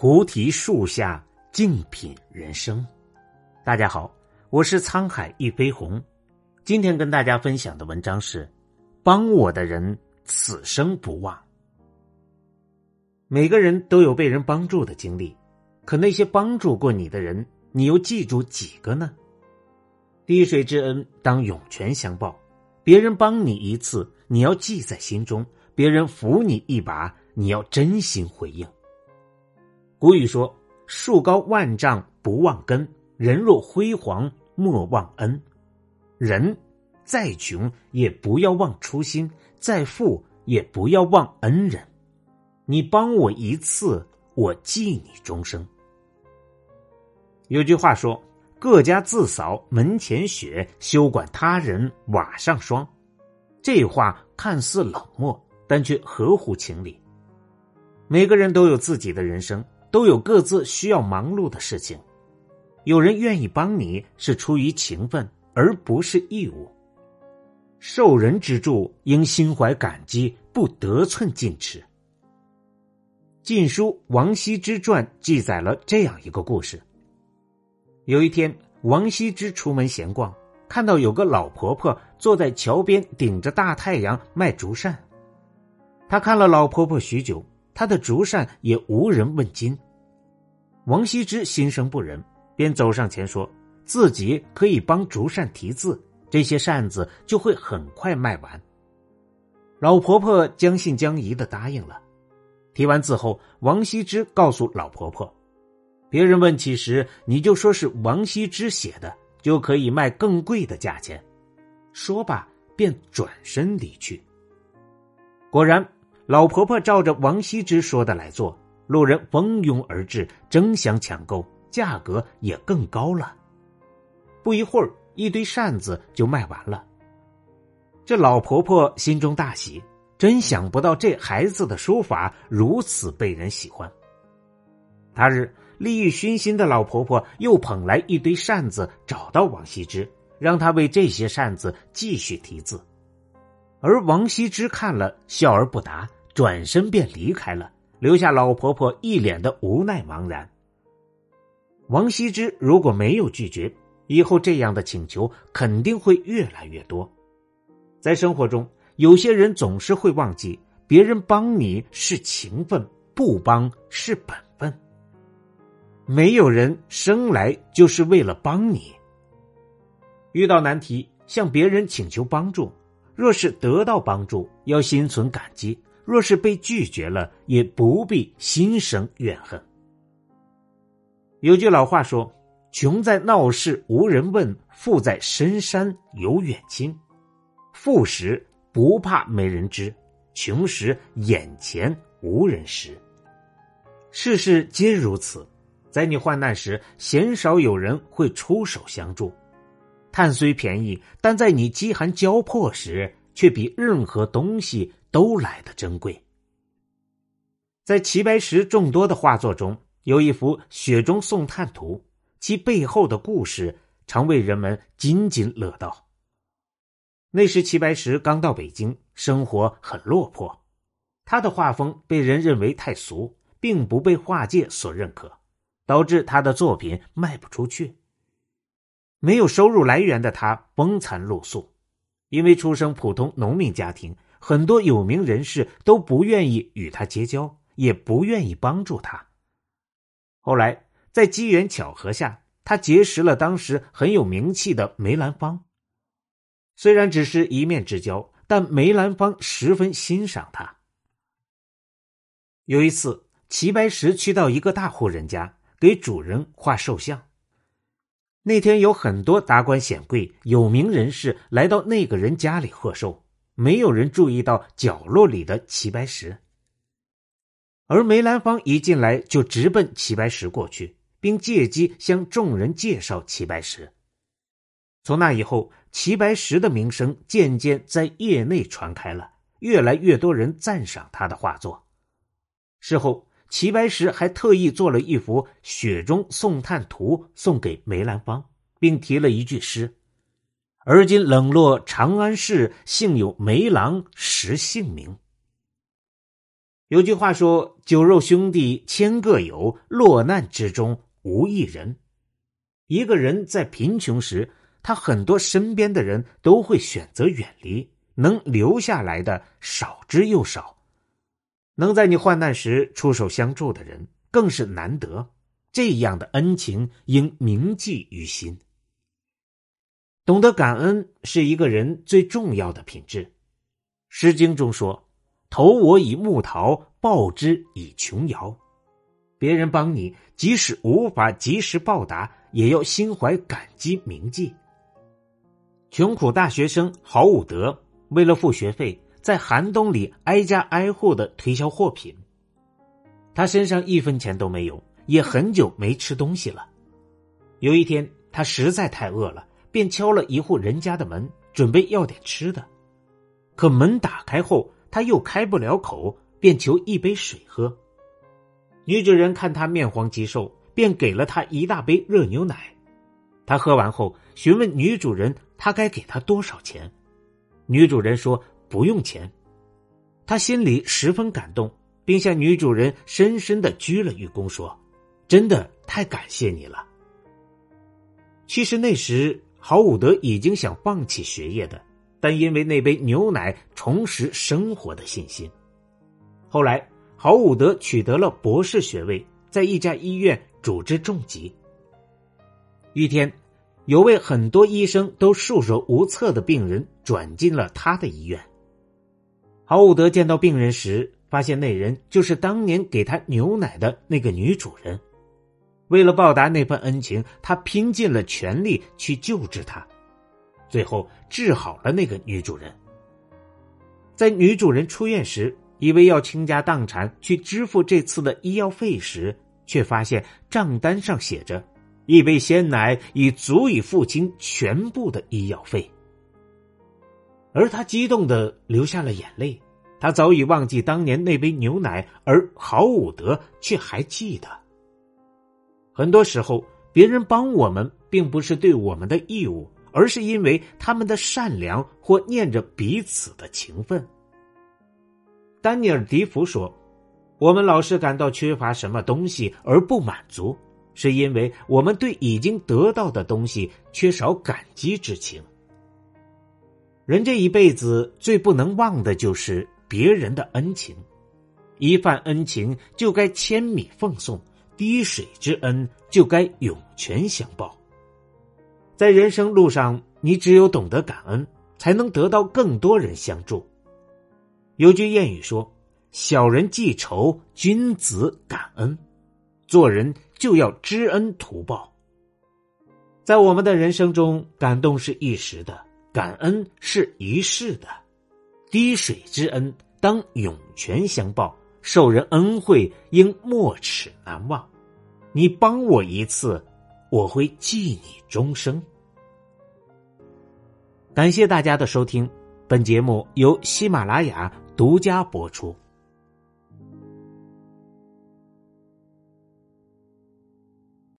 菩提树下静品人生。大家好，我是沧海一飞鸿。今天跟大家分享的文章是：帮我的人此生不忘。每个人都有被人帮助的经历，可那些帮助过你的人，你又记住几个呢？滴水之恩，当涌泉相报。别人帮你一次，你要记在心中；别人扶你一把，你要真心回应。古语说：“树高万丈不忘根，人若辉煌莫忘恩。”人再穷也不要忘初心，再富也不要忘恩人。你帮我一次，我记你终生。有句话说：“各家自扫门前雪，休管他人瓦上霜。”这话看似冷漠，但却合乎情理。每个人都有自己的人生。都有各自需要忙碌的事情，有人愿意帮你是出于情分，而不是义务。受人之助，应心怀感激，不得寸进尺。《晋书·王羲之传》记载了这样一个故事：有一天，王羲之出门闲逛，看到有个老婆婆坐在桥边，顶着大太阳卖竹扇。他看了老婆婆许久。他的竹扇也无人问津。王羲之心生不忍，便走上前说：“自己可以帮竹扇题字，这些扇子就会很快卖完。”老婆婆将信将疑的答应了。题完字后，王羲之告诉老婆婆：“别人问起时，你就说是王羲之写的，就可以卖更贵的价钱。”说罢，便转身离去。果然。老婆婆照着王羲之说的来做，路人蜂拥而至，争相抢购，价格也更高了。不一会儿，一堆扇子就卖完了。这老婆婆心中大喜，真想不到这孩子的书法如此被人喜欢。他日，利欲熏心的老婆婆又捧来一堆扇子，找到王羲之，让他为这些扇子继续题字。而王羲之看了，笑而不答。转身便离开了，留下老婆婆一脸的无奈茫然。王羲之如果没有拒绝，以后这样的请求肯定会越来越多。在生活中，有些人总是会忘记，别人帮你是情分，不帮是本分。没有人生来就是为了帮你。遇到难题，向别人请求帮助，若是得到帮助，要心存感激。若是被拒绝了，也不必心生怨恨。有句老话说：“穷在闹市无人问，富在深山有远亲。”富时不怕没人知，穷时眼前无人识。世事皆如此，在你患难时，鲜少有人会出手相助。碳虽便宜，但在你饥寒交迫时，却比任何东西。都来的珍贵。在齐白石众多的画作中，有一幅《雪中送炭图》，其背后的故事常为人们津津乐道。那时齐白石刚到北京，生活很落魄，他的画风被人认为太俗，并不被画界所认可，导致他的作品卖不出去。没有收入来源的他风餐露宿，因为出生普通农民家庭。很多有名人士都不愿意与他结交，也不愿意帮助他。后来，在机缘巧合下，他结识了当时很有名气的梅兰芳。虽然只是一面之交，但梅兰芳十分欣赏他。有一次，齐白石去到一个大户人家，给主人画寿像。那天有很多达官显贵、有名人士来到那个人家里贺寿。没有人注意到角落里的齐白石，而梅兰芳一进来就直奔齐白石过去，并借机向众人介绍齐白石。从那以后，齐白石的名声渐渐在业内传开了，越来越多人赞赏他的画作。事后，齐白石还特意做了一幅《雪中送炭图》送给梅兰芳，并提了一句诗。而今冷落长安市，幸有梅郎识姓名。有句话说：“酒肉兄弟千个有，落难之中无一人。”一个人在贫穷时，他很多身边的人都会选择远离，能留下来的少之又少。能在你患难时出手相助的人更是难得。这样的恩情应铭记于心。懂得感恩是一个人最重要的品质。《诗经》中说。投我以木桃，报之以琼瑶。别人帮你，即使无法及时报答，也要心怀感激铭记。穷苦大学生郝武德为了付学费，在寒冬里挨家挨户的推销货品。他身上一分钱都没有，也很久没吃东西了。有一天，他实在太饿了，便敲了一户人家的门，准备要点吃的。可门打开后，他又开不了口，便求一杯水喝。女主人看他面黄肌瘦，便给了他一大杯热牛奶。他喝完后，询问女主人他该给他多少钱。女主人说不用钱。他心里十分感动，并向女主人深深的鞠了一躬，说：“真的太感谢你了。”其实那时，郝武德已经想放弃学业的。但因为那杯牛奶重拾生活的信心。后来，郝武德取得了博士学位，在一家医院主治重疾。一天，有位很多医生都束手无策的病人转进了他的医院。郝武德见到病人时，发现那人就是当年给他牛奶的那个女主人。为了报答那份恩情，他拼尽了全力去救治她。最后治好了那个女主人。在女主人出院时，以为要倾家荡产去支付这次的医药费时，却发现账单上写着：“一杯鲜奶已足以付清全部的医药费。”而他激动的流下了眼泪。他早已忘记当年那杯牛奶，而郝武德却还记得。很多时候，别人帮我们，并不是对我们的义务。而是因为他们的善良或念着彼此的情分。丹尼尔·迪福说：“我们老是感到缺乏什么东西而不满足，是因为我们对已经得到的东西缺少感激之情。人这一辈子最不能忘的就是别人的恩情，一犯恩情就该千米奉送，滴水之恩就该涌泉相报。”在人生路上，你只有懂得感恩，才能得到更多人相助。有句谚语说：“小人记仇，君子感恩。”做人就要知恩图报。在我们的人生中，感动是一时的，感恩是一世的。滴水之恩当涌泉相报，受人恩惠应没齿难忘。你帮我一次。我会记你终生。感谢大家的收听，本节目由喜马拉雅独家播出。